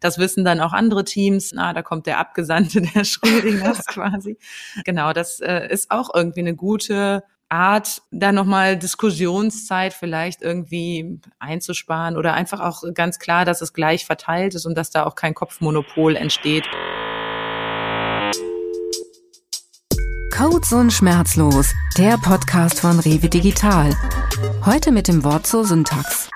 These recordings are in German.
Das wissen dann auch andere Teams. Na, da kommt der Abgesandte der Schrödingers quasi. Genau, das äh, ist auch irgendwie eine gute Art, da nochmal Diskussionszeit vielleicht irgendwie einzusparen oder einfach auch ganz klar, dass es gleich verteilt ist und dass da auch kein Kopfmonopol entsteht. Codes und Schmerzlos, der Podcast von Rewe Digital. Heute mit dem Wort zur Syntax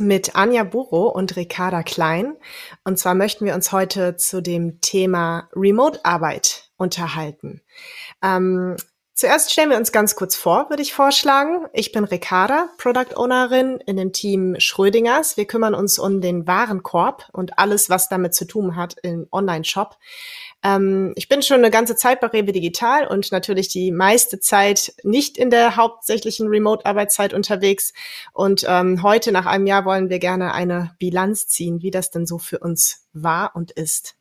mit Anja Burro und Ricarda Klein. Und zwar möchten wir uns heute zu dem Thema Remote-Arbeit unterhalten. Ähm, zuerst stellen wir uns ganz kurz vor, würde ich vorschlagen. Ich bin Ricarda, Product Ownerin in dem Team Schrödingers. Wir kümmern uns um den Warenkorb und alles, was damit zu tun hat im Online-Shop. Ähm, ich bin schon eine ganze Zeit bei Rewe Digital und natürlich die meiste Zeit nicht in der hauptsächlichen Remote-Arbeitszeit unterwegs. Und ähm, heute, nach einem Jahr, wollen wir gerne eine Bilanz ziehen, wie das denn so für uns war und ist.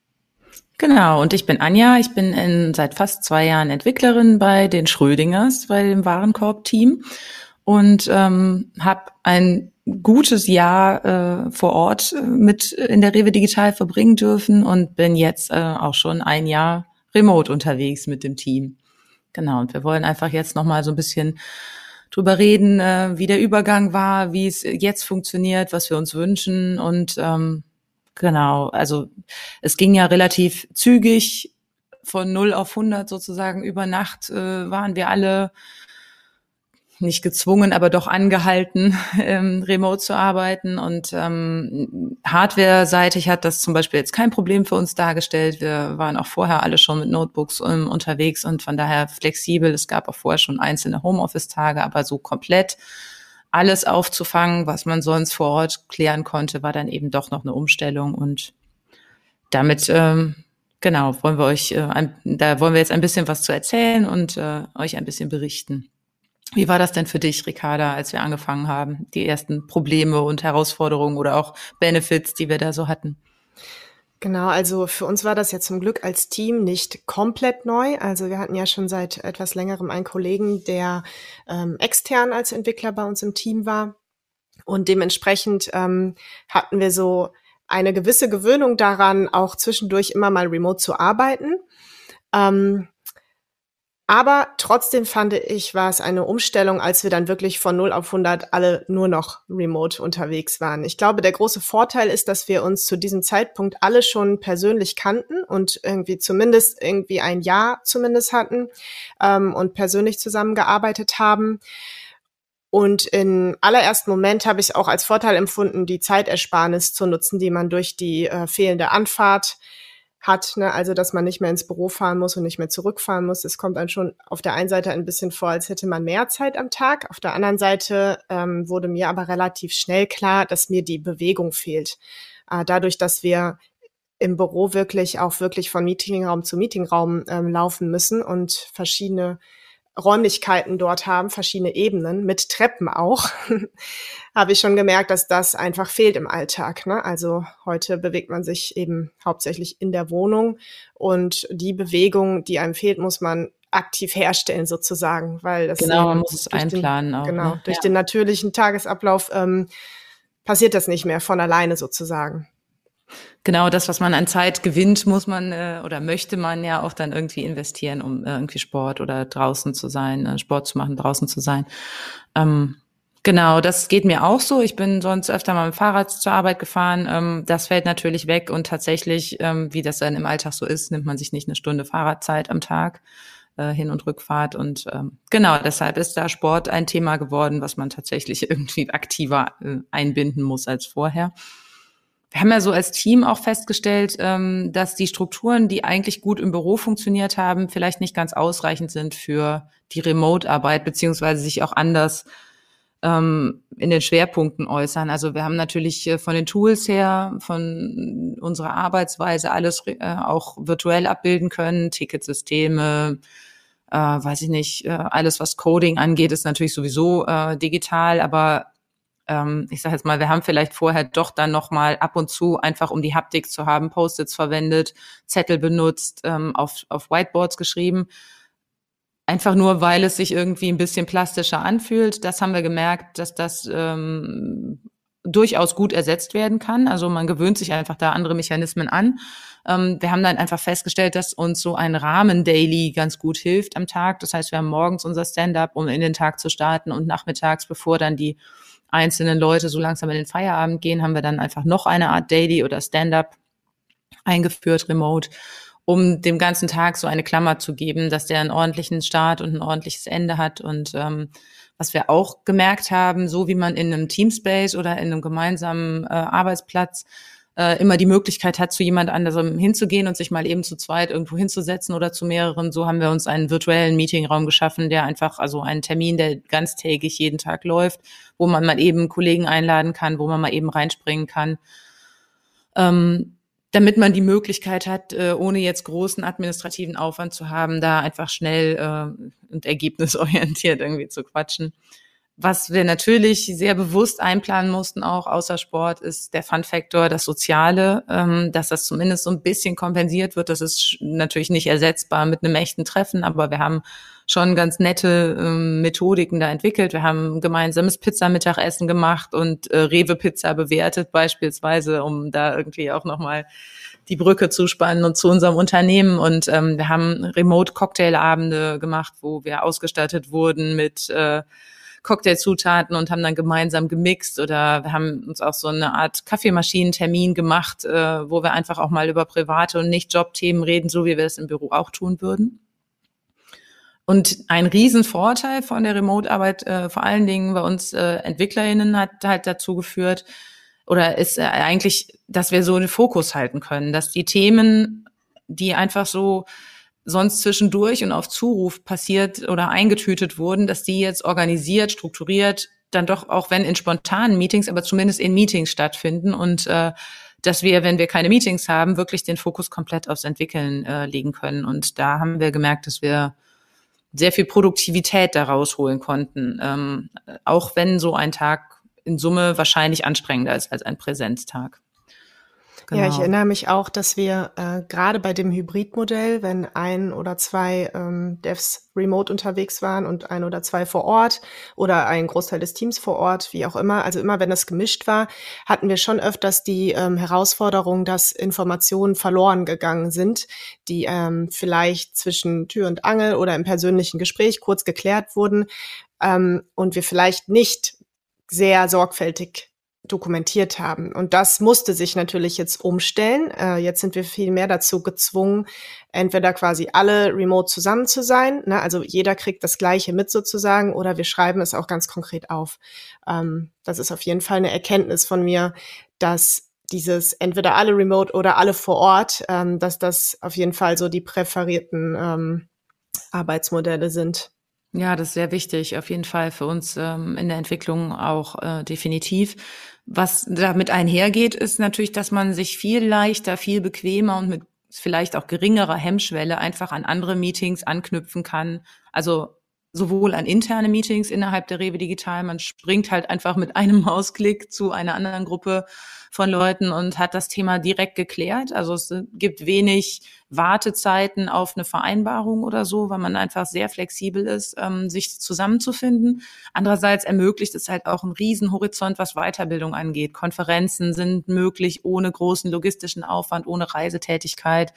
Genau, und ich bin Anja. Ich bin in, seit fast zwei Jahren Entwicklerin bei den Schrödingers, bei dem Warenkorb-Team und ähm, habe ein gutes Jahr äh, vor Ort äh, mit in der Rewe Digital verbringen dürfen und bin jetzt äh, auch schon ein Jahr remote unterwegs mit dem Team. Genau, und wir wollen einfach jetzt nochmal so ein bisschen drüber reden, äh, wie der Übergang war, wie es jetzt funktioniert, was wir uns wünschen und ähm, genau, also es ging ja relativ zügig von 0 auf 100 sozusagen über Nacht äh, waren wir alle nicht gezwungen, aber doch angehalten, ähm, remote zu arbeiten. Und ähm, Hardware-seitig hat das zum Beispiel jetzt kein Problem für uns dargestellt. Wir waren auch vorher alle schon mit Notebooks um, unterwegs und von daher flexibel. Es gab auch vorher schon einzelne Homeoffice-Tage, aber so komplett alles aufzufangen, was man sonst vor Ort klären konnte, war dann eben doch noch eine Umstellung. Und damit ähm, genau wollen wir euch, äh, ein, da wollen wir jetzt ein bisschen was zu erzählen und äh, euch ein bisschen berichten. Wie war das denn für dich, Ricarda, als wir angefangen haben? Die ersten Probleme und Herausforderungen oder auch Benefits, die wir da so hatten? Genau, also für uns war das ja zum Glück als Team nicht komplett neu. Also wir hatten ja schon seit etwas längerem einen Kollegen, der ähm, extern als Entwickler bei uns im Team war. Und dementsprechend ähm, hatten wir so eine gewisse Gewöhnung daran, auch zwischendurch immer mal remote zu arbeiten. Ähm, aber trotzdem fand ich, war es eine Umstellung, als wir dann wirklich von 0 auf 100 alle nur noch remote unterwegs waren. Ich glaube, der große Vorteil ist, dass wir uns zu diesem Zeitpunkt alle schon persönlich kannten und irgendwie zumindest irgendwie ein Jahr zumindest hatten ähm, und persönlich zusammengearbeitet haben. Und im allerersten Moment habe ich auch als Vorteil empfunden, die Zeitersparnis zu nutzen, die man durch die äh, fehlende Anfahrt hat, ne? also dass man nicht mehr ins Büro fahren muss und nicht mehr zurückfahren muss. Es kommt dann schon auf der einen Seite ein bisschen vor, als hätte man mehr Zeit am Tag. Auf der anderen Seite ähm, wurde mir aber relativ schnell klar, dass mir die Bewegung fehlt. Äh, dadurch, dass wir im Büro wirklich auch wirklich von Meetingraum zu Meetingraum ähm, laufen müssen und verschiedene Räumlichkeiten dort haben, verschiedene Ebenen, mit Treppen auch, habe ich schon gemerkt, dass das einfach fehlt im Alltag. Ne? Also heute bewegt man sich eben hauptsächlich in der Wohnung und die Bewegung, die einem fehlt, muss man aktiv herstellen sozusagen, weil das genau man muss es einplanen den, auch, genau ne? durch ja. den natürlichen Tagesablauf ähm, passiert das nicht mehr von alleine sozusagen genau das, was man an Zeit gewinnt, muss man äh, oder möchte man ja auch dann irgendwie investieren, um äh, irgendwie Sport oder draußen zu sein, äh, Sport zu machen, draußen zu sein. Ähm, genau, das geht mir auch so. Ich bin sonst öfter mal mit dem Fahrrad zur Arbeit gefahren. Ähm, das fällt natürlich weg und tatsächlich, ähm, wie das dann im Alltag so ist, nimmt man sich nicht eine Stunde Fahrradzeit am Tag. Äh, Hin- und Rückfahrt. Und ähm, genau, deshalb ist da Sport ein Thema geworden, was man tatsächlich irgendwie aktiver äh, einbinden muss als vorher wir haben ja so als Team auch festgestellt, ähm, dass die Strukturen, die eigentlich gut im Büro funktioniert haben, vielleicht nicht ganz ausreichend sind für die Remote-Arbeit, beziehungsweise sich auch anders ähm, in den Schwerpunkten äußern. Also wir haben natürlich äh, von den Tools her, von unserer Arbeitsweise alles äh, auch virtuell abbilden können, Ticketsysteme, äh, weiß ich nicht, äh, alles was Coding angeht, ist natürlich sowieso äh, digital, aber ähm, ich sage jetzt mal, wir haben vielleicht vorher doch dann noch mal ab und zu einfach, um die Haptik zu haben, Post-its verwendet, Zettel benutzt, ähm, auf, auf Whiteboards geschrieben. Einfach nur, weil es sich irgendwie ein bisschen plastischer anfühlt. Das haben wir gemerkt, dass das ähm, durchaus gut ersetzt werden kann. Also man gewöhnt sich einfach da andere Mechanismen an. Ähm, wir haben dann einfach festgestellt, dass uns so ein Rahmen-Daily ganz gut hilft am Tag. Das heißt, wir haben morgens unser Stand-up, um in den Tag zu starten und nachmittags, bevor dann die einzelnen Leute so langsam in den Feierabend gehen, haben wir dann einfach noch eine Art Daily oder Stand-up eingeführt, remote, um dem ganzen Tag so eine Klammer zu geben, dass der einen ordentlichen Start und ein ordentliches Ende hat. Und ähm, was wir auch gemerkt haben, so wie man in einem Teamspace oder in einem gemeinsamen äh, Arbeitsplatz äh, immer die Möglichkeit hat, zu jemand anderem hinzugehen und sich mal eben zu zweit irgendwo hinzusetzen oder zu mehreren. So haben wir uns einen virtuellen Meetingraum geschaffen, der einfach, also einen Termin, der ganztägig jeden Tag läuft, wo man mal eben Kollegen einladen kann, wo man mal eben reinspringen kann. Ähm, damit man die Möglichkeit hat, äh, ohne jetzt großen administrativen Aufwand zu haben, da einfach schnell äh, und ergebnisorientiert irgendwie zu quatschen. Was wir natürlich sehr bewusst einplanen mussten, auch außer Sport, ist der Fun-Faktor, das Soziale, ähm, dass das zumindest so ein bisschen kompensiert wird. Das ist natürlich nicht ersetzbar mit einem echten Treffen, aber wir haben schon ganz nette ähm, Methodiken da entwickelt. Wir haben gemeinsames Pizza-Mittagessen gemacht und äh, Rewe-Pizza bewertet beispielsweise, um da irgendwie auch nochmal die Brücke zu spannen und zu unserem Unternehmen. Und ähm, wir haben Remote-Cocktailabende gemacht, wo wir ausgestattet wurden mit äh, Cocktailzutaten und haben dann gemeinsam gemixt oder wir haben uns auch so eine Art Kaffeemaschinentermin gemacht, äh, wo wir einfach auch mal über private und nicht Jobthemen reden, so wie wir es im Büro auch tun würden. Und ein Riesenvorteil von der Remote-Arbeit, äh, vor allen Dingen bei uns äh, EntwicklerInnen, hat halt dazu geführt, oder ist äh, eigentlich, dass wir so den Fokus halten können, dass die Themen, die einfach so sonst zwischendurch und auf Zuruf passiert oder eingetütet wurden, dass die jetzt organisiert, strukturiert, dann doch auch wenn in spontanen Meetings, aber zumindest in Meetings stattfinden und äh, dass wir, wenn wir keine Meetings haben, wirklich den Fokus komplett aufs Entwickeln äh, legen können. Und da haben wir gemerkt, dass wir sehr viel Produktivität daraus holen konnten, ähm, auch wenn so ein Tag in Summe wahrscheinlich anstrengender ist als ein Präsenztag. Genau. Ja, ich genau. erinnere mich auch, dass wir äh, gerade bei dem Hybridmodell, wenn ein oder zwei ähm, Devs remote unterwegs waren und ein oder zwei vor Ort oder ein Großteil des Teams vor Ort, wie auch immer, also immer wenn das gemischt war, hatten wir schon öfters die ähm, Herausforderung, dass Informationen verloren gegangen sind, die ähm, vielleicht zwischen Tür und Angel oder im persönlichen Gespräch kurz geklärt wurden ähm, und wir vielleicht nicht sehr sorgfältig dokumentiert haben. Und das musste sich natürlich jetzt umstellen. Äh, jetzt sind wir viel mehr dazu gezwungen, entweder quasi alle remote zusammen zu sein, ne? also jeder kriegt das Gleiche mit sozusagen, oder wir schreiben es auch ganz konkret auf. Ähm, das ist auf jeden Fall eine Erkenntnis von mir, dass dieses entweder alle remote oder alle vor Ort, ähm, dass das auf jeden Fall so die präferierten ähm, Arbeitsmodelle sind. Ja, das ist sehr wichtig, auf jeden Fall für uns ähm, in der Entwicklung auch äh, definitiv. Was damit einhergeht, ist natürlich, dass man sich viel leichter, viel bequemer und mit vielleicht auch geringerer Hemmschwelle einfach an andere Meetings anknüpfen kann. Also sowohl an interne Meetings innerhalb der Rewe Digital, man springt halt einfach mit einem Mausklick zu einer anderen Gruppe von Leuten und hat das Thema direkt geklärt. Also es gibt wenig Wartezeiten auf eine Vereinbarung oder so, weil man einfach sehr flexibel ist, ähm, sich zusammenzufinden. Andererseits ermöglicht es halt auch einen riesen Horizont, was Weiterbildung angeht. Konferenzen sind möglich ohne großen logistischen Aufwand, ohne Reisetätigkeit.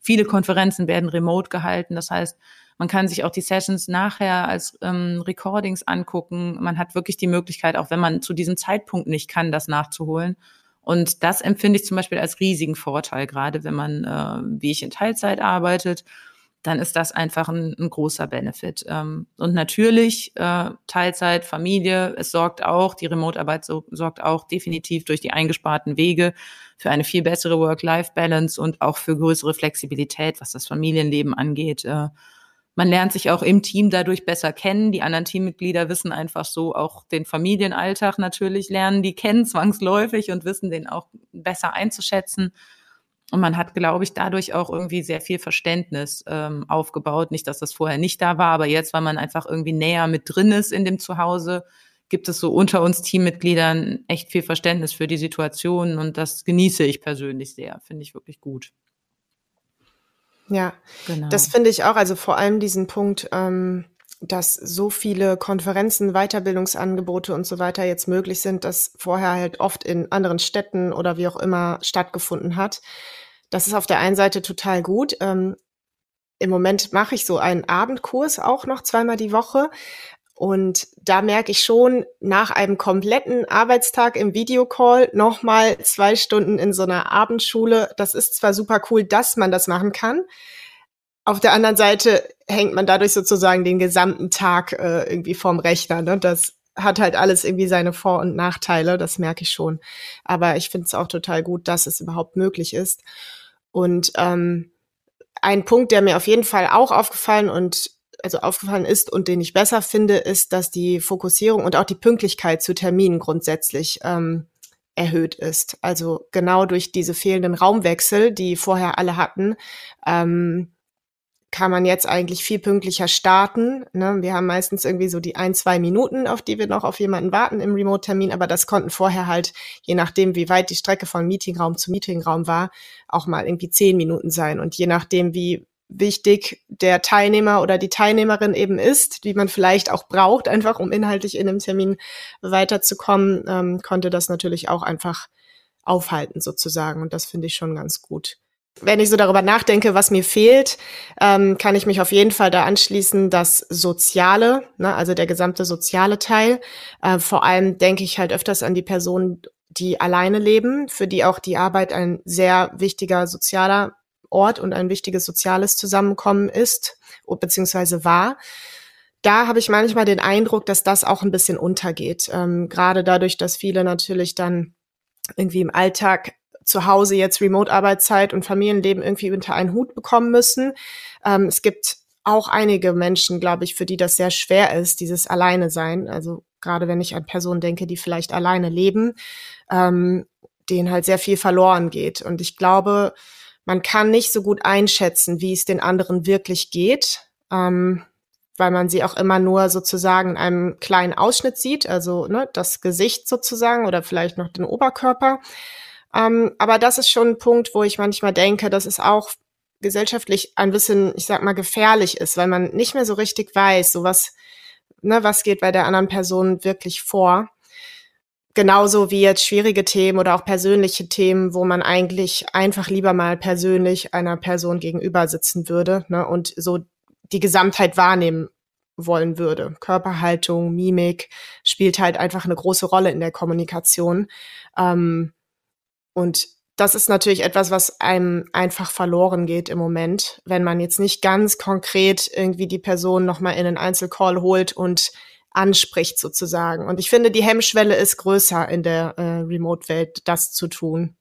Viele Konferenzen werden remote gehalten. Das heißt, man kann sich auch die Sessions nachher als ähm, Recordings angucken. Man hat wirklich die Möglichkeit, auch wenn man zu diesem Zeitpunkt nicht kann, das nachzuholen. Und das empfinde ich zum Beispiel als riesigen Vorteil, gerade wenn man, äh, wie ich in Teilzeit arbeitet, dann ist das einfach ein, ein großer Benefit. Ähm, und natürlich äh, Teilzeit, Familie, es sorgt auch, die Remote-Arbeit so, sorgt auch definitiv durch die eingesparten Wege für eine viel bessere Work-Life-Balance und auch für größere Flexibilität, was das Familienleben angeht. Äh, man lernt sich auch im Team dadurch besser kennen. Die anderen Teammitglieder wissen einfach so auch den Familienalltag natürlich lernen, die kennen zwangsläufig und wissen den auch besser einzuschätzen. Und man hat, glaube ich, dadurch auch irgendwie sehr viel Verständnis ähm, aufgebaut. Nicht, dass das vorher nicht da war, aber jetzt, weil man einfach irgendwie näher mit drin ist in dem Zuhause, gibt es so unter uns Teammitgliedern echt viel Verständnis für die Situation und das genieße ich persönlich sehr, finde ich wirklich gut. Ja, genau. das finde ich auch. Also vor allem diesen Punkt, ähm, dass so viele Konferenzen, Weiterbildungsangebote und so weiter jetzt möglich sind, das vorher halt oft in anderen Städten oder wie auch immer stattgefunden hat. Das ist auf der einen Seite total gut. Ähm, Im Moment mache ich so einen Abendkurs auch noch zweimal die Woche. Und da merke ich schon, nach einem kompletten Arbeitstag im Videocall nochmal zwei Stunden in so einer Abendschule. Das ist zwar super cool, dass man das machen kann, auf der anderen Seite hängt man dadurch sozusagen den gesamten Tag äh, irgendwie vorm Rechner. Ne? Das hat halt alles irgendwie seine Vor- und Nachteile, das merke ich schon. Aber ich finde es auch total gut, dass es überhaupt möglich ist. Und ähm, ein Punkt, der mir auf jeden Fall auch aufgefallen und also aufgefallen ist und den ich besser finde, ist, dass die Fokussierung und auch die Pünktlichkeit zu Terminen grundsätzlich ähm, erhöht ist. Also genau durch diese fehlenden Raumwechsel, die vorher alle hatten, ähm, kann man jetzt eigentlich viel pünktlicher starten. Ne? Wir haben meistens irgendwie so die ein, zwei Minuten, auf die wir noch auf jemanden warten im Remote-Termin, aber das konnten vorher halt, je nachdem, wie weit die Strecke von Meetingraum zu Meetingraum war, auch mal irgendwie zehn Minuten sein. Und je nachdem, wie wichtig der Teilnehmer oder die Teilnehmerin eben ist, die man vielleicht auch braucht, einfach um inhaltlich in einem Termin weiterzukommen, ähm, konnte das natürlich auch einfach aufhalten sozusagen. Und das finde ich schon ganz gut wenn ich so darüber nachdenke, was mir fehlt, ähm, kann ich mich auf jeden Fall da anschließen, das Soziale, ne, also der gesamte soziale Teil. Äh, vor allem denke ich halt öfters an die Personen, die alleine leben, für die auch die Arbeit ein sehr wichtiger sozialer Ort und ein wichtiges soziales Zusammenkommen ist, beziehungsweise war. Da habe ich manchmal den Eindruck, dass das auch ein bisschen untergeht. Ähm, gerade dadurch, dass viele natürlich dann irgendwie im Alltag zu Hause jetzt Remote-Arbeitszeit und Familienleben irgendwie unter einen Hut bekommen müssen. Ähm, es gibt auch einige Menschen, glaube ich, für die das sehr schwer ist, dieses Alleine sein. Also gerade wenn ich an Personen denke, die vielleicht alleine leben, ähm, denen halt sehr viel verloren geht. Und ich glaube, man kann nicht so gut einschätzen, wie es den anderen wirklich geht, ähm, weil man sie auch immer nur sozusagen in einem kleinen Ausschnitt sieht, also ne, das Gesicht sozusagen oder vielleicht noch den Oberkörper. Ähm, aber das ist schon ein Punkt, wo ich manchmal denke, dass es auch gesellschaftlich ein bisschen, ich sag mal, gefährlich ist, weil man nicht mehr so richtig weiß, so was, ne, was geht bei der anderen Person wirklich vor. Genauso wie jetzt schwierige Themen oder auch persönliche Themen, wo man eigentlich einfach lieber mal persönlich einer Person gegenüber sitzen würde ne, und so die Gesamtheit wahrnehmen wollen würde. Körperhaltung, Mimik spielt halt einfach eine große Rolle in der Kommunikation. Ähm, und das ist natürlich etwas, was einem einfach verloren geht im Moment, wenn man jetzt nicht ganz konkret irgendwie die Person nochmal in einen Einzelcall holt und anspricht sozusagen. Und ich finde, die Hemmschwelle ist größer in der äh, Remote-Welt, das zu tun.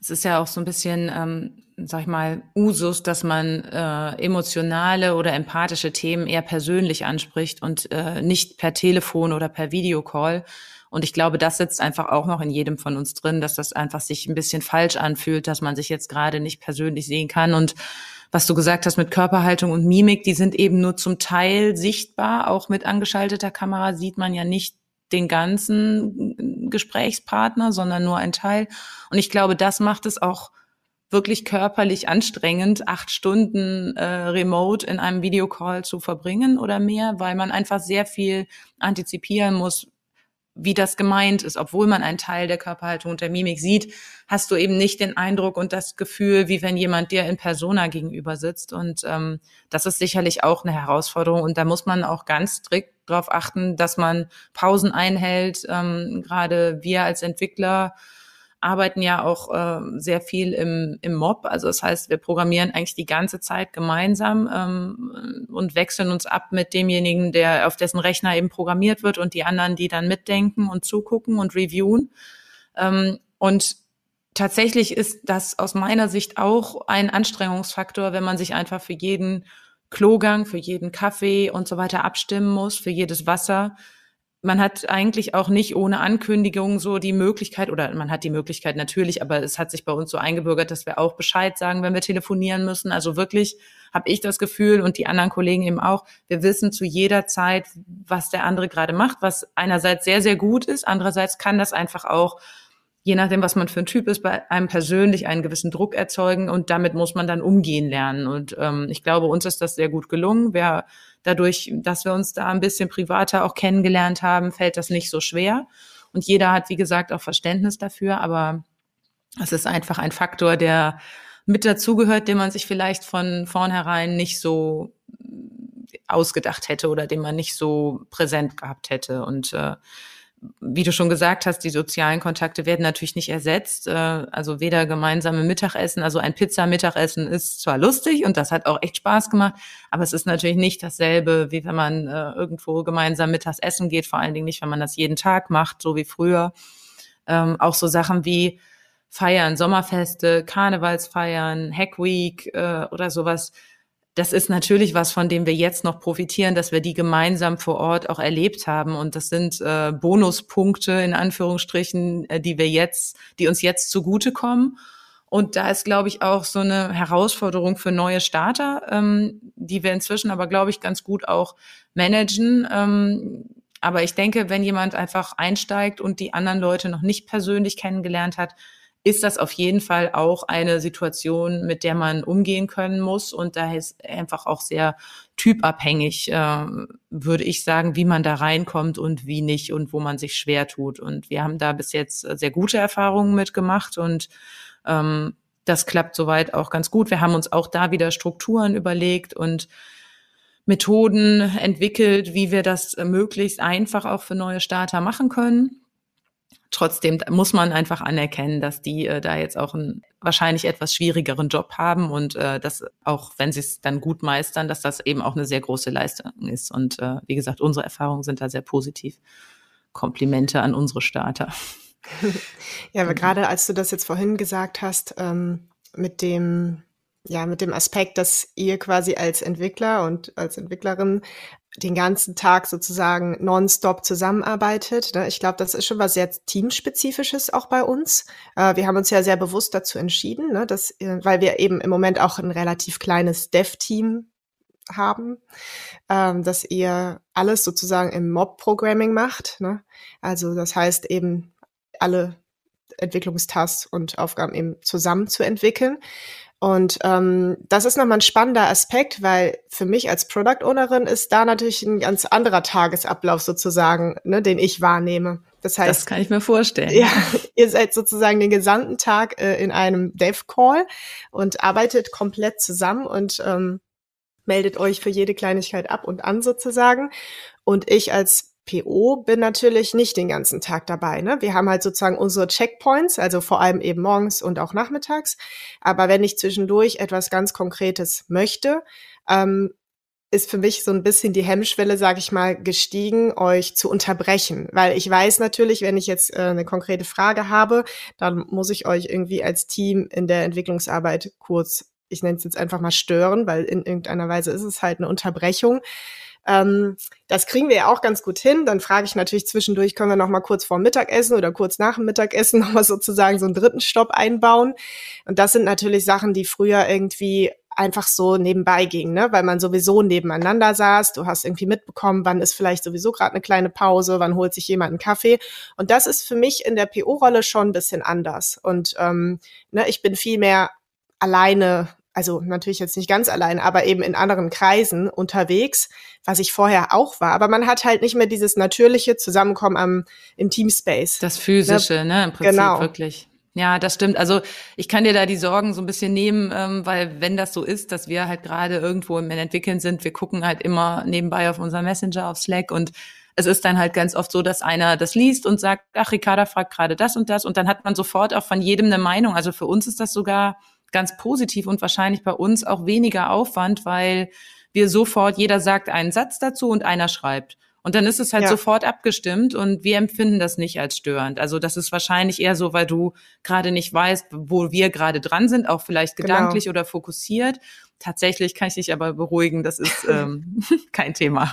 Es ist ja auch so ein bisschen, ähm, sag ich mal, Usus, dass man äh, emotionale oder empathische Themen eher persönlich anspricht und äh, nicht per Telefon oder per Videocall. Und ich glaube, das sitzt einfach auch noch in jedem von uns drin, dass das einfach sich ein bisschen falsch anfühlt, dass man sich jetzt gerade nicht persönlich sehen kann. Und was du gesagt hast mit Körperhaltung und Mimik, die sind eben nur zum Teil sichtbar. Auch mit angeschalteter Kamera sieht man ja nicht den ganzen Gesprächspartner, sondern nur ein Teil. Und ich glaube, das macht es auch wirklich körperlich anstrengend, acht Stunden äh, remote in einem Videocall zu verbringen oder mehr, weil man einfach sehr viel antizipieren muss, wie das gemeint ist. Obwohl man einen Teil der Körperhaltung und der Mimik sieht, hast du eben nicht den Eindruck und das Gefühl, wie wenn jemand dir in Persona gegenüber sitzt. Und ähm, das ist sicherlich auch eine Herausforderung. Und da muss man auch ganz strikt darauf achten, dass man Pausen einhält. Ähm, Gerade wir als Entwickler arbeiten ja auch äh, sehr viel im, im Mob. Also das heißt, wir programmieren eigentlich die ganze Zeit gemeinsam ähm, und wechseln uns ab mit demjenigen, der auf dessen Rechner eben programmiert wird und die anderen, die dann mitdenken und zugucken und reviewen. Ähm, und tatsächlich ist das aus meiner Sicht auch ein Anstrengungsfaktor, wenn man sich einfach für jeden Klogang, für jeden Kaffee und so weiter abstimmen muss, für jedes Wasser man hat eigentlich auch nicht ohne Ankündigung so die Möglichkeit, oder man hat die Möglichkeit natürlich, aber es hat sich bei uns so eingebürgert, dass wir auch Bescheid sagen, wenn wir telefonieren müssen. Also wirklich habe ich das Gefühl und die anderen Kollegen eben auch, wir wissen zu jeder Zeit, was der andere gerade macht, was einerseits sehr, sehr gut ist, andererseits kann das einfach auch je nachdem, was man für ein Typ ist, bei einem persönlich einen gewissen Druck erzeugen und damit muss man dann umgehen lernen. Und ähm, ich glaube, uns ist das sehr gut gelungen. Wir dadurch, dass wir uns da ein bisschen privater auch kennengelernt haben, fällt das nicht so schwer. Und jeder hat, wie gesagt, auch Verständnis dafür, aber es ist einfach ein Faktor, der mit dazugehört, den man sich vielleicht von vornherein nicht so ausgedacht hätte oder den man nicht so präsent gehabt hätte. Und äh, wie du schon gesagt hast, die sozialen Kontakte werden natürlich nicht ersetzt. Äh, also weder gemeinsame Mittagessen, also ein Pizza-Mittagessen ist zwar lustig und das hat auch echt Spaß gemacht, aber es ist natürlich nicht dasselbe, wie wenn man äh, irgendwo gemeinsam mittags essen geht, vor allen Dingen nicht, wenn man das jeden Tag macht, so wie früher. Ähm, auch so Sachen wie Feiern, Sommerfeste, Karnevalsfeiern, Hack Week äh, oder sowas das ist natürlich was, von dem wir jetzt noch profitieren, dass wir die gemeinsam vor Ort auch erlebt haben. Und das sind äh, Bonuspunkte in Anführungsstrichen, äh, die wir jetzt, die uns jetzt zugutekommen. Und da ist, glaube ich, auch so eine Herausforderung für neue Starter, ähm, die wir inzwischen aber, glaube ich, ganz gut auch managen. Ähm, aber ich denke, wenn jemand einfach einsteigt und die anderen Leute noch nicht persönlich kennengelernt hat, ist das auf jeden Fall auch eine Situation, mit der man umgehen können muss. Und da ist einfach auch sehr typabhängig, äh, würde ich sagen, wie man da reinkommt und wie nicht und wo man sich schwer tut. Und wir haben da bis jetzt sehr gute Erfahrungen mitgemacht und ähm, das klappt soweit auch ganz gut. Wir haben uns auch da wieder Strukturen überlegt und Methoden entwickelt, wie wir das möglichst einfach auch für neue Starter machen können trotzdem muss man einfach anerkennen, dass die äh, da jetzt auch einen wahrscheinlich etwas schwierigeren Job haben und äh, dass auch wenn sie es dann gut meistern, dass das eben auch eine sehr große Leistung ist. Und äh, wie gesagt, unsere Erfahrungen sind da sehr positiv. Komplimente an unsere Starter. Ja, aber gerade als du das jetzt vorhin gesagt hast, ähm, mit dem ja, mit dem Aspekt, dass ihr quasi als Entwickler und als Entwicklerin den ganzen Tag sozusagen nonstop zusammenarbeitet. Ne? Ich glaube, das ist schon was sehr teamspezifisches auch bei uns. Äh, wir haben uns ja sehr bewusst dazu entschieden, ne, dass, äh, weil wir eben im Moment auch ein relativ kleines Dev-Team haben, ähm, dass ihr alles sozusagen im Mob-Programming macht. Ne? Also das heißt eben alle Entwicklungstasks und Aufgaben eben zusammen zu entwickeln. Und ähm, das ist nochmal ein spannender Aspekt, weil für mich als Product Ownerin ist da natürlich ein ganz anderer Tagesablauf sozusagen, ne, den ich wahrnehme. Das heißt, das kann ich mir vorstellen. Ja, ihr seid sozusagen den gesamten Tag äh, in einem Dev Call und arbeitet komplett zusammen und ähm, meldet euch für jede Kleinigkeit ab und an sozusagen. Und ich als PO bin natürlich nicht den ganzen Tag dabei. Ne? Wir haben halt sozusagen unsere Checkpoints, also vor allem eben morgens und auch nachmittags. Aber wenn ich zwischendurch etwas ganz Konkretes möchte, ähm, ist für mich so ein bisschen die Hemmschwelle, sage ich mal, gestiegen, euch zu unterbrechen. Weil ich weiß natürlich, wenn ich jetzt äh, eine konkrete Frage habe, dann muss ich euch irgendwie als Team in der Entwicklungsarbeit kurz, ich nenne es jetzt einfach mal stören, weil in irgendeiner Weise ist es halt eine Unterbrechung. Ähm, das kriegen wir ja auch ganz gut hin. Dann frage ich natürlich zwischendurch, können wir noch mal kurz vor Mittagessen oder kurz nach dem Mittagessen noch mal sozusagen so einen dritten Stopp einbauen. Und das sind natürlich Sachen, die früher irgendwie einfach so nebenbei ging, ne? weil man sowieso nebeneinander saß. Du hast irgendwie mitbekommen, wann ist vielleicht sowieso gerade eine kleine Pause, wann holt sich jemand einen Kaffee. Und das ist für mich in der PO-Rolle schon ein bisschen anders. Und ähm, ne, ich bin viel mehr alleine also natürlich jetzt nicht ganz allein, aber eben in anderen Kreisen unterwegs, was ich vorher auch war. Aber man hat halt nicht mehr dieses natürliche Zusammenkommen am, im Teamspace. Das physische, ne, ne im Prinzip genau. wirklich. Ja, das stimmt. Also ich kann dir da die Sorgen so ein bisschen nehmen, ähm, weil wenn das so ist, dass wir halt gerade irgendwo im Entwickeln sind, wir gucken halt immer nebenbei auf unser Messenger, auf Slack und es ist dann halt ganz oft so, dass einer das liest und sagt, ach, Ricarda fragt gerade das und das und dann hat man sofort auch von jedem eine Meinung. Also für uns ist das sogar ganz positiv und wahrscheinlich bei uns auch weniger Aufwand, weil wir sofort, jeder sagt einen Satz dazu und einer schreibt. Und dann ist es halt ja. sofort abgestimmt und wir empfinden das nicht als störend. Also das ist wahrscheinlich eher so, weil du gerade nicht weißt, wo wir gerade dran sind, auch vielleicht genau. gedanklich genau. oder fokussiert. Tatsächlich kann ich dich aber beruhigen, das ist ähm, kein Thema.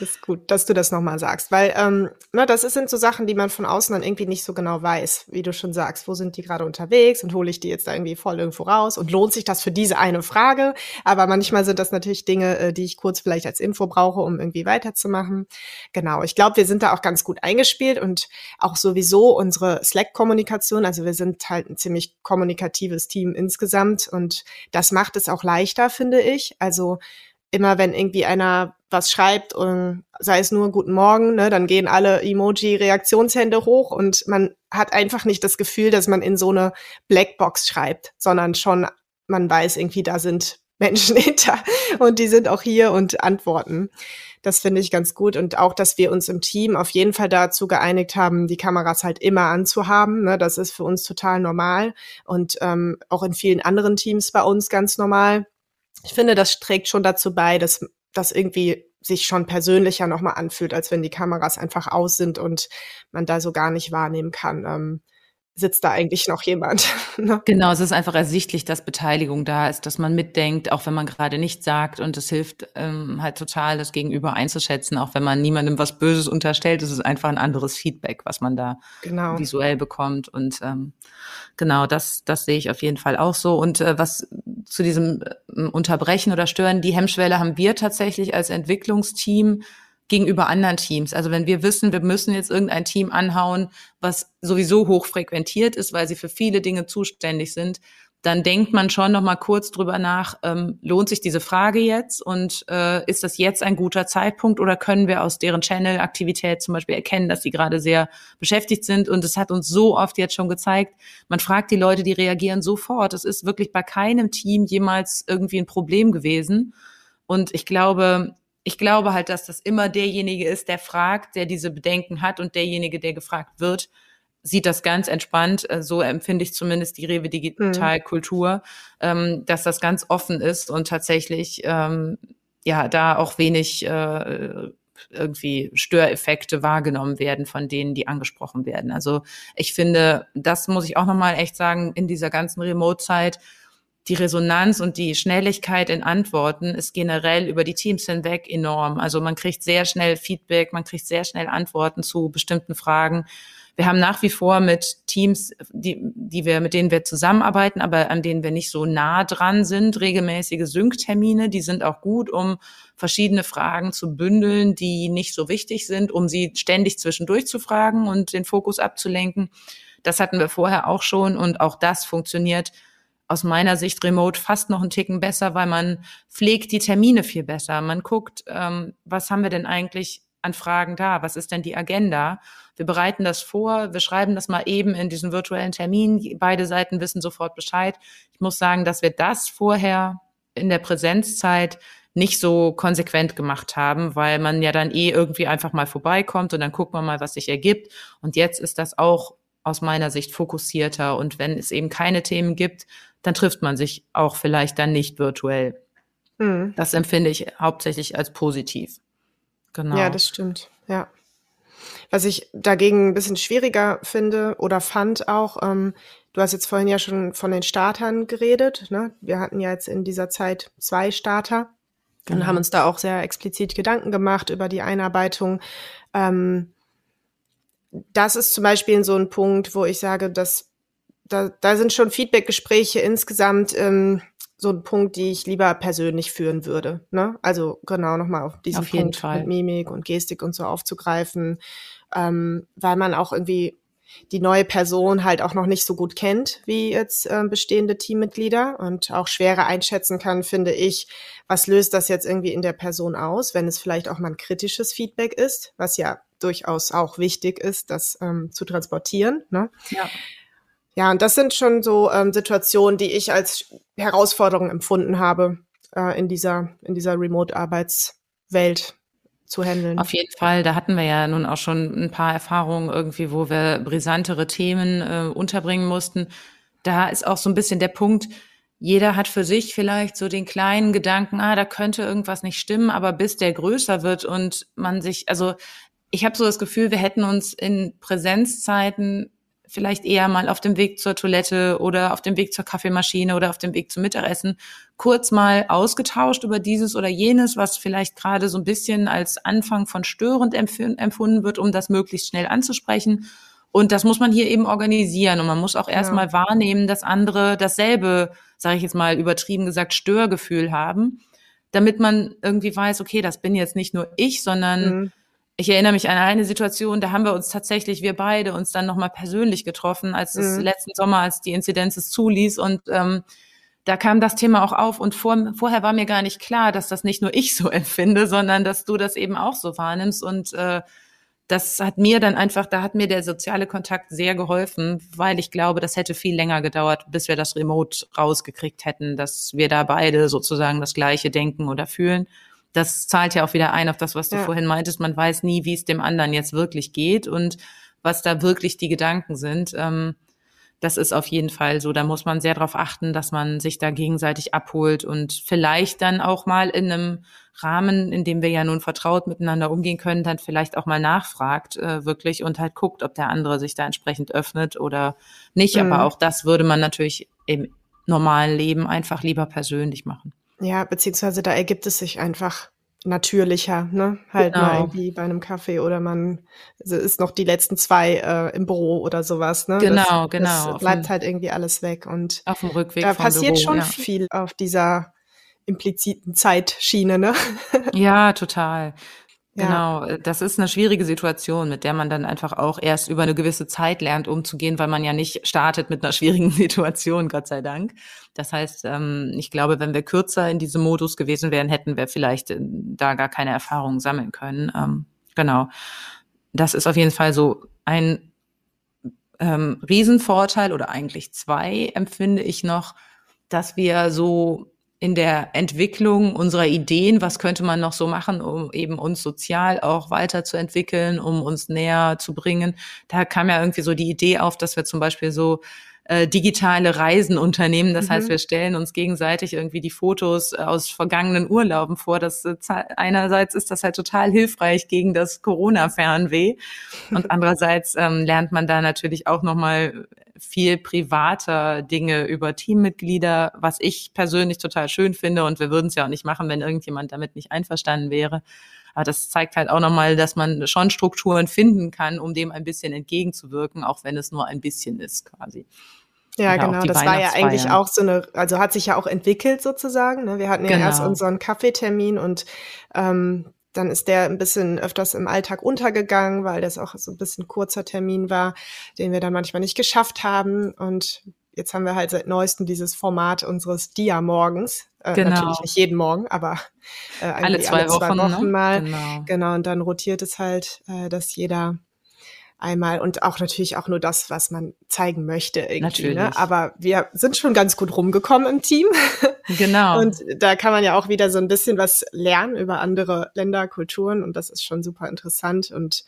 Ist gut, dass du das nochmal sagst, weil ähm, na, das sind so Sachen, die man von außen dann irgendwie nicht so genau weiß, wie du schon sagst, wo sind die gerade unterwegs und hole ich die jetzt da irgendwie voll irgendwo raus und lohnt sich das für diese eine Frage? Aber manchmal sind das natürlich Dinge, äh, die ich kurz vielleicht als Info brauche, um irgendwie weiterzumachen. Genau, ich glaube, wir sind da auch ganz gut eingespielt und auch sowieso unsere Slack-Kommunikation, also wir sind halt ein ziemlich kommunikatives Team insgesamt und das macht es auch leichter, finde ich. Also immer wenn irgendwie einer was schreibt und sei es nur Guten Morgen, ne, dann gehen alle Emoji-Reaktionshände hoch und man hat einfach nicht das Gefühl, dass man in so eine Blackbox schreibt, sondern schon man weiß irgendwie, da sind Menschen hinter und die sind auch hier und antworten. Das finde ich ganz gut. Und auch, dass wir uns im Team auf jeden Fall dazu geeinigt haben, die Kameras halt immer anzuhaben. Ne? Das ist für uns total normal und ähm, auch in vielen anderen Teams bei uns ganz normal. Ich finde, das trägt schon dazu bei, dass das irgendwie sich schon persönlicher nochmal anfühlt, als wenn die Kameras einfach aus sind und man da so gar nicht wahrnehmen kann. Ähm, sitzt da eigentlich noch jemand. ne? Genau, es ist einfach ersichtlich, dass Beteiligung da ist, dass man mitdenkt, auch wenn man gerade nichts sagt und es hilft ähm, halt total, das Gegenüber einzuschätzen, auch wenn man niemandem was Böses unterstellt, es ist einfach ein anderes Feedback, was man da genau. visuell bekommt und ähm, genau, das, das sehe ich auf jeden Fall auch so und äh, was zu diesem äh, Unterbrechen oder Stören, die Hemmschwelle haben wir tatsächlich als Entwicklungsteam gegenüber anderen Teams. Also wenn wir wissen, wir müssen jetzt irgendein Team anhauen, was sowieso hoch frequentiert ist, weil sie für viele Dinge zuständig sind, dann denkt man schon noch mal kurz drüber nach, ähm, lohnt sich diese Frage jetzt und äh, ist das jetzt ein guter Zeitpunkt oder können wir aus deren Channel-Aktivität zum Beispiel erkennen, dass sie gerade sehr beschäftigt sind und es hat uns so oft jetzt schon gezeigt, man fragt die Leute, die reagieren sofort. Es ist wirklich bei keinem Team jemals irgendwie ein Problem gewesen und ich glaube, ich glaube halt, dass das immer derjenige ist, der fragt, der diese Bedenken hat und derjenige, der gefragt wird, sieht das ganz entspannt. Äh, so empfinde ich zumindest die Rewe Digitalkultur, mhm. dass das ganz offen ist und tatsächlich ähm, ja da auch wenig äh, irgendwie Störeffekte wahrgenommen werden von denen, die angesprochen werden. Also ich finde, das muss ich auch nochmal echt sagen, in dieser ganzen Remote-Zeit die Resonanz und die Schnelligkeit in Antworten ist generell über die Teams hinweg enorm. Also man kriegt sehr schnell Feedback, man kriegt sehr schnell Antworten zu bestimmten Fragen. Wir haben nach wie vor mit Teams, die, die wir, mit denen wir zusammenarbeiten, aber an denen wir nicht so nah dran sind, regelmäßige Sync-Termine. Die sind auch gut, um verschiedene Fragen zu bündeln, die nicht so wichtig sind, um sie ständig zwischendurch zu fragen und den Fokus abzulenken. Das hatten wir vorher auch schon und auch das funktioniert aus meiner Sicht remote fast noch einen Ticken besser, weil man pflegt die Termine viel besser. Man guckt, ähm, was haben wir denn eigentlich an Fragen da? Was ist denn die Agenda? Wir bereiten das vor, wir schreiben das mal eben in diesen virtuellen Termin. Beide Seiten wissen sofort Bescheid. Ich muss sagen, dass wir das vorher in der Präsenzzeit nicht so konsequent gemacht haben, weil man ja dann eh irgendwie einfach mal vorbeikommt und dann guckt man mal, was sich ergibt. Und jetzt ist das auch aus meiner Sicht fokussierter. Und wenn es eben keine Themen gibt, dann trifft man sich auch vielleicht dann nicht virtuell. Mhm. Das empfinde ich hauptsächlich als positiv. Genau. Ja, das stimmt. Ja. Was ich dagegen ein bisschen schwieriger finde oder fand auch, ähm, du hast jetzt vorhin ja schon von den Startern geredet. Ne? Wir hatten ja jetzt in dieser Zeit zwei Starter genau. und haben uns da auch sehr explizit Gedanken gemacht über die Einarbeitung. Ähm, das ist zum Beispiel so ein Punkt, wo ich sage, dass da, da sind schon Feedbackgespräche insgesamt ähm, so ein Punkt, die ich lieber persönlich führen würde. Ne? Also genau nochmal auf diesen auf Punkt Fall. mit Mimik und Gestik und so aufzugreifen, ähm, weil man auch irgendwie die neue Person halt auch noch nicht so gut kennt wie jetzt äh, bestehende Teammitglieder und auch schwerer einschätzen kann, finde ich, was löst das jetzt irgendwie in der Person aus, wenn es vielleicht auch mal ein kritisches Feedback ist, was ja durchaus auch wichtig ist, das ähm, zu transportieren. Ne? Ja. Ja, und das sind schon so ähm, Situationen, die ich als Herausforderung empfunden habe äh, in dieser, in dieser Remote-Arbeitswelt zu handeln. Auf jeden Fall, da hatten wir ja nun auch schon ein paar Erfahrungen irgendwie, wo wir brisantere Themen äh, unterbringen mussten. Da ist auch so ein bisschen der Punkt, jeder hat für sich vielleicht so den kleinen Gedanken, ah, da könnte irgendwas nicht stimmen, aber bis der größer wird und man sich, also ich habe so das Gefühl, wir hätten uns in Präsenzzeiten vielleicht eher mal auf dem Weg zur Toilette oder auf dem Weg zur Kaffeemaschine oder auf dem Weg zum Mittagessen kurz mal ausgetauscht über dieses oder jenes, was vielleicht gerade so ein bisschen als Anfang von störend empfunden wird, um das möglichst schnell anzusprechen. Und das muss man hier eben organisieren. Und man muss auch erstmal ja. wahrnehmen, dass andere dasselbe, sage ich jetzt mal übertrieben gesagt, Störgefühl haben, damit man irgendwie weiß, okay, das bin jetzt nicht nur ich, sondern mhm ich erinnere mich an eine Situation, da haben wir uns tatsächlich, wir beide, uns dann nochmal persönlich getroffen, als es mhm. letzten Sommer, als die Inzidenz es zuließ und ähm, da kam das Thema auch auf und vor, vorher war mir gar nicht klar, dass das nicht nur ich so empfinde, sondern dass du das eben auch so wahrnimmst und äh, das hat mir dann einfach, da hat mir der soziale Kontakt sehr geholfen, weil ich glaube, das hätte viel länger gedauert, bis wir das Remote rausgekriegt hätten, dass wir da beide sozusagen das Gleiche denken oder fühlen. Das zahlt ja auch wieder ein auf das, was du ja. vorhin meintest. Man weiß nie, wie es dem anderen jetzt wirklich geht und was da wirklich die Gedanken sind. Ähm, das ist auf jeden Fall so. Da muss man sehr darauf achten, dass man sich da gegenseitig abholt und vielleicht dann auch mal in einem Rahmen, in dem wir ja nun vertraut miteinander umgehen können, dann vielleicht auch mal nachfragt, äh, wirklich und halt guckt, ob der andere sich da entsprechend öffnet oder nicht. Mhm. Aber auch das würde man natürlich im normalen Leben einfach lieber persönlich machen. Ja, beziehungsweise da ergibt es sich einfach natürlicher, ne? Halt genau. mal irgendwie bei einem Kaffee oder man also ist noch die letzten zwei äh, im Büro oder sowas, ne? Genau, das, genau. Das bleibt halt irgendwie alles weg und auf dem Rückweg. Da passiert Büro, schon ja. viel auf dieser impliziten Zeitschiene, ne? Ja, total. Genau, äh, das ist eine schwierige Situation, mit der man dann einfach auch erst über eine gewisse Zeit lernt, umzugehen, weil man ja nicht startet mit einer schwierigen Situation, Gott sei Dank. Das heißt, ähm, ich glaube, wenn wir kürzer in diesem Modus gewesen wären, hätten wir vielleicht äh, da gar keine Erfahrungen sammeln können. Ähm, genau. Das ist auf jeden Fall so ein ähm, Riesenvorteil oder eigentlich zwei empfinde ich noch, dass wir so in der Entwicklung unserer Ideen, was könnte man noch so machen, um eben uns sozial auch weiterzuentwickeln, um uns näher zu bringen. Da kam ja irgendwie so die Idee auf, dass wir zum Beispiel so äh, digitale Reisen unternehmen. Das mhm. heißt, wir stellen uns gegenseitig irgendwie die Fotos aus vergangenen Urlauben vor. Das äh, einerseits ist das halt total hilfreich gegen das Corona-Fernweh und andererseits ähm, lernt man da natürlich auch nochmal viel privater Dinge über Teammitglieder, was ich persönlich total schön finde. Und wir würden es ja auch nicht machen, wenn irgendjemand damit nicht einverstanden wäre. Aber das zeigt halt auch nochmal, dass man schon Strukturen finden kann, um dem ein bisschen entgegenzuwirken, auch wenn es nur ein bisschen ist quasi. Ja, Oder genau. Das war ja eigentlich auch so eine, also hat sich ja auch entwickelt sozusagen. Ne? Wir hatten ja genau. erst unseren Kaffeetermin und ähm, dann ist der ein bisschen öfters im Alltag untergegangen, weil das auch so ein bisschen kurzer Termin war, den wir dann manchmal nicht geschafft haben. Und jetzt haben wir halt seit neuestem dieses Format unseres Dia-Morgens. Äh, genau. Natürlich nicht jeden Morgen, aber äh, alle zwei, alle zwei Wochen, Wochen ne? mal. Genau. genau. Und dann rotiert es halt, äh, dass jeder einmal und auch natürlich auch nur das, was man zeigen möchte irgendwie. Ne? Natürlich. Ne? Aber wir sind schon ganz gut rumgekommen im Team. Genau. Und da kann man ja auch wieder so ein bisschen was lernen über andere Länder, Kulturen und das ist schon super interessant und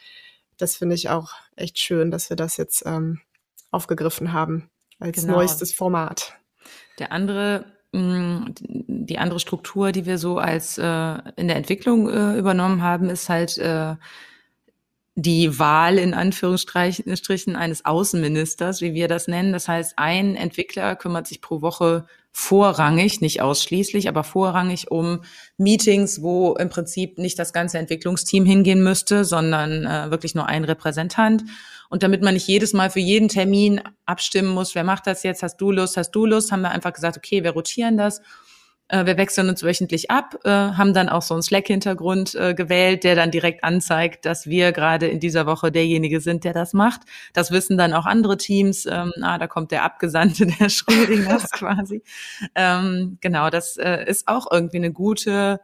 das finde ich auch echt schön, dass wir das jetzt ähm, aufgegriffen haben als genau. neuestes Format. Der andere mm, die andere Struktur, die wir so als äh, in der Entwicklung äh, übernommen haben, ist halt äh, die Wahl in Anführungsstrichen eines Außenministers, wie wir das nennen. Das heißt, ein Entwickler kümmert sich pro Woche vorrangig, nicht ausschließlich, aber vorrangig um Meetings, wo im Prinzip nicht das ganze Entwicklungsteam hingehen müsste, sondern äh, wirklich nur ein Repräsentant. Und damit man nicht jedes Mal für jeden Termin abstimmen muss, wer macht das jetzt, hast du Lust, hast du Lust, haben wir einfach gesagt, okay, wir rotieren das äh, wir wechseln uns wöchentlich ab, äh, haben dann auch so einen Slack-Hintergrund äh, gewählt, der dann direkt anzeigt, dass wir gerade in dieser Woche derjenige sind, der das macht. Das wissen dann auch andere Teams. Ähm, ah, da kommt der Abgesandte der Schrödingers quasi. Ähm, genau, das äh, ist auch irgendwie eine gute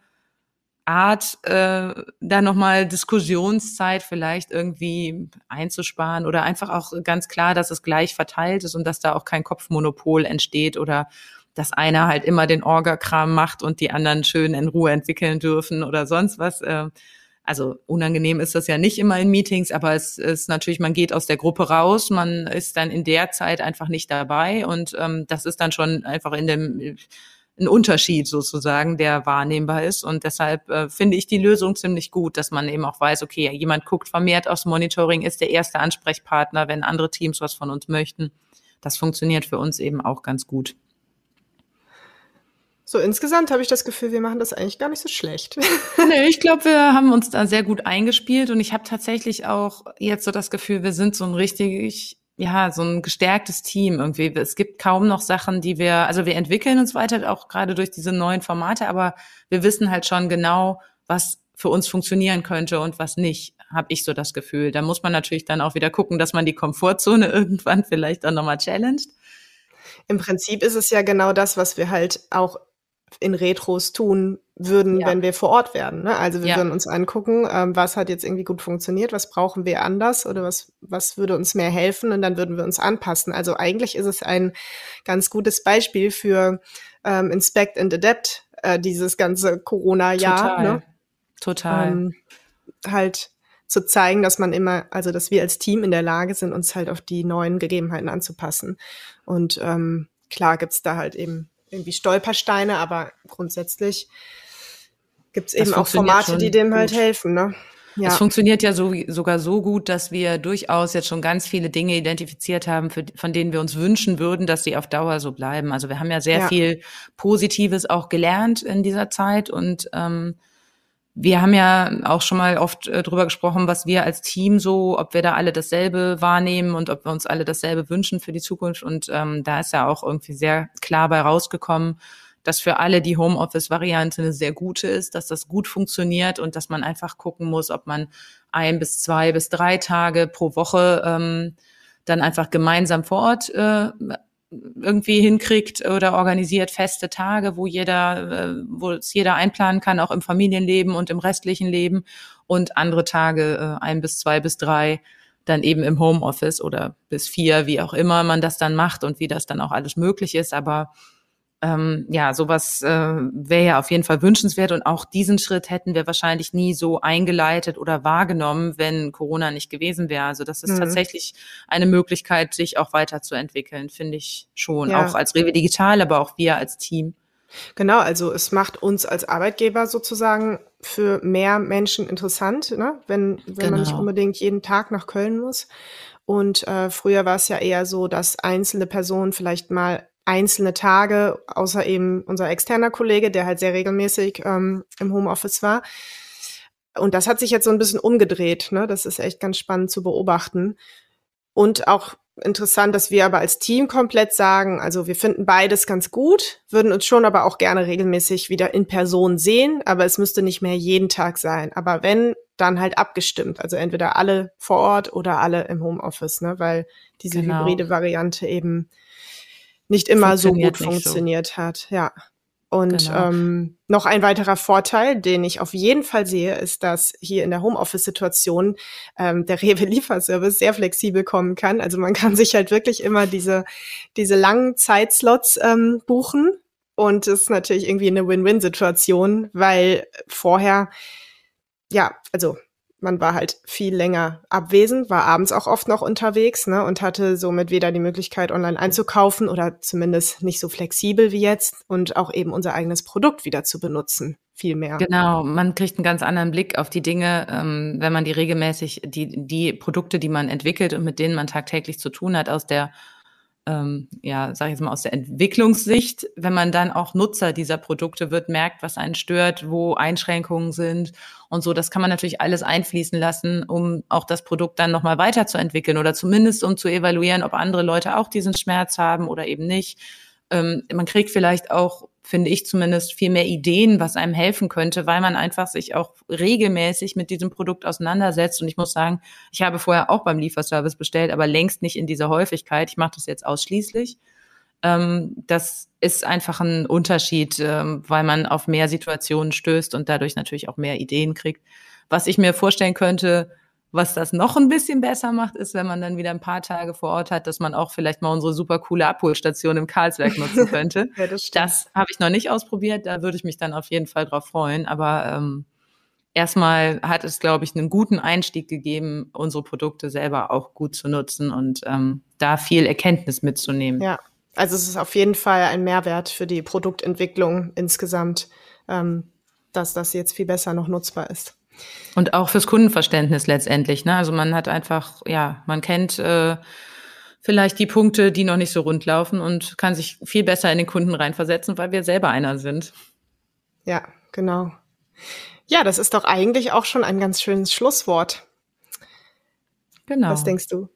Art, äh, da nochmal Diskussionszeit vielleicht irgendwie einzusparen oder einfach auch ganz klar, dass es gleich verteilt ist und dass da auch kein Kopfmonopol entsteht oder dass einer halt immer den Orga-Kram macht und die anderen schön in Ruhe entwickeln dürfen oder sonst was. Äh, also unangenehm ist das ja nicht immer in Meetings, aber es ist natürlich, man geht aus der Gruppe raus, man ist dann in der Zeit einfach nicht dabei und ähm, das ist dann schon einfach in dem ein Unterschied sozusagen, der wahrnehmbar ist. Und deshalb äh, finde ich die Lösung ziemlich gut, dass man eben auch weiß, okay, jemand guckt vermehrt aufs Monitoring, ist der erste Ansprechpartner, wenn andere Teams was von uns möchten. Das funktioniert für uns eben auch ganz gut. So insgesamt habe ich das Gefühl, wir machen das eigentlich gar nicht so schlecht. nee, ich glaube, wir haben uns da sehr gut eingespielt und ich habe tatsächlich auch jetzt so das Gefühl, wir sind so ein richtig, ja, so ein gestärktes Team irgendwie. Es gibt kaum noch Sachen, die wir, also wir entwickeln uns weiter, auch gerade durch diese neuen Formate, aber wir wissen halt schon genau, was für uns funktionieren könnte und was nicht, habe ich so das Gefühl. Da muss man natürlich dann auch wieder gucken, dass man die Komfortzone irgendwann vielleicht auch nochmal challenged. Im Prinzip ist es ja genau das, was wir halt auch in Retros tun würden, ja. wenn wir vor Ort werden. Ne? Also wir ja. würden uns angucken, ähm, was hat jetzt irgendwie gut funktioniert, was brauchen wir anders oder was, was würde uns mehr helfen und dann würden wir uns anpassen. Also eigentlich ist es ein ganz gutes Beispiel für ähm, Inspect and Adapt, äh, dieses ganze Corona-Jahr. Total. Ne? Total. Ähm, halt zu zeigen, dass man immer, also dass wir als Team in der Lage sind, uns halt auf die neuen Gegebenheiten anzupassen. Und ähm, klar gibt's da halt eben irgendwie Stolpersteine, aber grundsätzlich gibt's eben auch Formate, die dem halt gut. halt helfen. Ne? Ja. Es funktioniert ja so, sogar so gut, dass wir durchaus jetzt schon ganz viele Dinge identifiziert haben, für, von denen wir uns wünschen würden, dass sie auf Dauer so bleiben. Also wir haben ja sehr ja. viel Positives auch gelernt in dieser Zeit und ähm, wir haben ja auch schon mal oft äh, drüber gesprochen, was wir als Team so, ob wir da alle dasselbe wahrnehmen und ob wir uns alle dasselbe wünschen für die Zukunft. Und ähm, da ist ja auch irgendwie sehr klar bei rausgekommen, dass für alle die Homeoffice-Variante eine sehr gute ist, dass das gut funktioniert und dass man einfach gucken muss, ob man ein bis zwei bis drei Tage pro Woche ähm, dann einfach gemeinsam vor Ort äh, irgendwie hinkriegt oder organisiert feste Tage, wo jeder, äh, wo es jeder einplanen kann, auch im Familienleben und im restlichen Leben und andere Tage, äh, ein bis zwei bis drei, dann eben im Homeoffice oder bis vier, wie auch immer man das dann macht und wie das dann auch alles möglich ist. Aber ähm, ja, sowas äh, wäre ja auf jeden Fall wünschenswert und auch diesen Schritt hätten wir wahrscheinlich nie so eingeleitet oder wahrgenommen, wenn Corona nicht gewesen wäre. Also das ist mhm. tatsächlich eine Möglichkeit, sich auch weiterzuentwickeln, finde ich schon. Ja. Auch als Rewe Digital, aber auch wir als Team. Genau, also es macht uns als Arbeitgeber sozusagen für mehr Menschen interessant, ne? wenn, wenn genau. man nicht genau. unbedingt jeden Tag nach Köln muss. Und äh, früher war es ja eher so, dass einzelne Personen vielleicht mal einzelne Tage, außer eben unser externer Kollege, der halt sehr regelmäßig ähm, im Homeoffice war. Und das hat sich jetzt so ein bisschen umgedreht. Ne? Das ist echt ganz spannend zu beobachten. Und auch interessant, dass wir aber als Team komplett sagen, also wir finden beides ganz gut, würden uns schon aber auch gerne regelmäßig wieder in Person sehen, aber es müsste nicht mehr jeden Tag sein. Aber wenn, dann halt abgestimmt. Also entweder alle vor Ort oder alle im Homeoffice, ne? weil diese genau. hybride Variante eben nicht immer so gut funktioniert so. hat. Ja. Und genau. ähm, noch ein weiterer Vorteil, den ich auf jeden Fall sehe, ist, dass hier in der Homeoffice-Situation ähm, der Rewe-Lieferservice sehr flexibel kommen kann. Also man kann sich halt wirklich immer diese, diese langen Zeitslots ähm, buchen. Und es ist natürlich irgendwie eine Win-Win-Situation, weil vorher, ja, also man war halt viel länger abwesend, war abends auch oft noch unterwegs ne, und hatte somit weder die Möglichkeit, online einzukaufen oder zumindest nicht so flexibel wie jetzt und auch eben unser eigenes Produkt wieder zu benutzen. Viel mehr. Genau, man kriegt einen ganz anderen Blick auf die Dinge, ähm, wenn man die regelmäßig, die, die Produkte, die man entwickelt und mit denen man tagtäglich zu tun hat, aus der ähm, ja, sage ich jetzt mal aus der Entwicklungssicht, wenn man dann auch Nutzer dieser Produkte wird, merkt, was einen stört, wo Einschränkungen sind und so, das kann man natürlich alles einfließen lassen, um auch das Produkt dann nochmal weiterzuentwickeln oder zumindest um zu evaluieren, ob andere Leute auch diesen Schmerz haben oder eben nicht. Ähm, man kriegt vielleicht auch finde ich zumindest, viel mehr Ideen, was einem helfen könnte, weil man einfach sich auch regelmäßig mit diesem Produkt auseinandersetzt. Und ich muss sagen, ich habe vorher auch beim Lieferservice bestellt, aber längst nicht in dieser Häufigkeit. Ich mache das jetzt ausschließlich. Ähm, das ist einfach ein Unterschied, ähm, weil man auf mehr Situationen stößt und dadurch natürlich auch mehr Ideen kriegt. Was ich mir vorstellen könnte, was das noch ein bisschen besser macht, ist, wenn man dann wieder ein paar Tage vor Ort hat, dass man auch vielleicht mal unsere super coole Abholstation im Karlsberg nutzen könnte. ja, das das habe ich noch nicht ausprobiert, da würde ich mich dann auf jeden Fall drauf freuen. Aber ähm, erstmal hat es, glaube ich, einen guten Einstieg gegeben, unsere Produkte selber auch gut zu nutzen und ähm, da viel Erkenntnis mitzunehmen. Ja, also es ist auf jeden Fall ein Mehrwert für die Produktentwicklung insgesamt, ähm, dass das jetzt viel besser noch nutzbar ist. Und auch fürs Kundenverständnis letztendlich. Ne? Also man hat einfach, ja, man kennt äh, vielleicht die Punkte, die noch nicht so rund laufen und kann sich viel besser in den Kunden reinversetzen, weil wir selber einer sind. Ja, genau. Ja, das ist doch eigentlich auch schon ein ganz schönes Schlusswort. Genau. Was denkst du?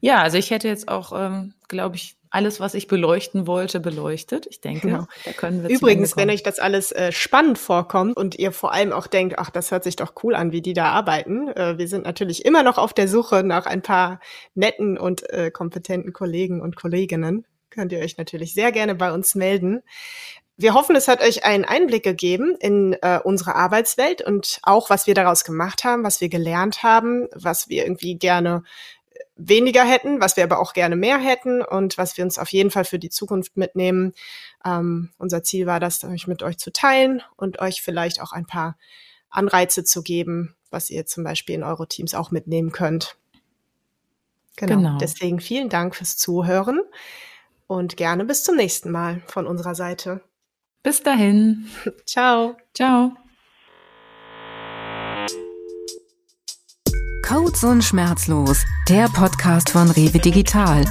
Ja, also ich hätte jetzt auch, ähm, glaube ich, alles, was ich beleuchten wollte, beleuchtet. Ich denke, genau. da können wir Übrigens, wenn euch das alles äh, spannend vorkommt und ihr vor allem auch denkt, ach, das hört sich doch cool an, wie die da arbeiten. Äh, wir sind natürlich immer noch auf der Suche nach ein paar netten und äh, kompetenten Kollegen und Kolleginnen. könnt ihr euch natürlich sehr gerne bei uns melden. Wir hoffen, es hat euch einen Einblick gegeben in äh, unsere Arbeitswelt und auch, was wir daraus gemacht haben, was wir gelernt haben, was wir irgendwie gerne weniger hätten, was wir aber auch gerne mehr hätten und was wir uns auf jeden Fall für die Zukunft mitnehmen. Ähm, unser Ziel war das, euch mit euch zu teilen und euch vielleicht auch ein paar Anreize zu geben, was ihr zum Beispiel in eure Teams auch mitnehmen könnt. Genau. genau. Deswegen vielen Dank fürs Zuhören und gerne bis zum nächsten Mal von unserer Seite. Bis dahin. Ciao. Ciao. Codes und Schmerzlos, der Podcast von Rewe Digital.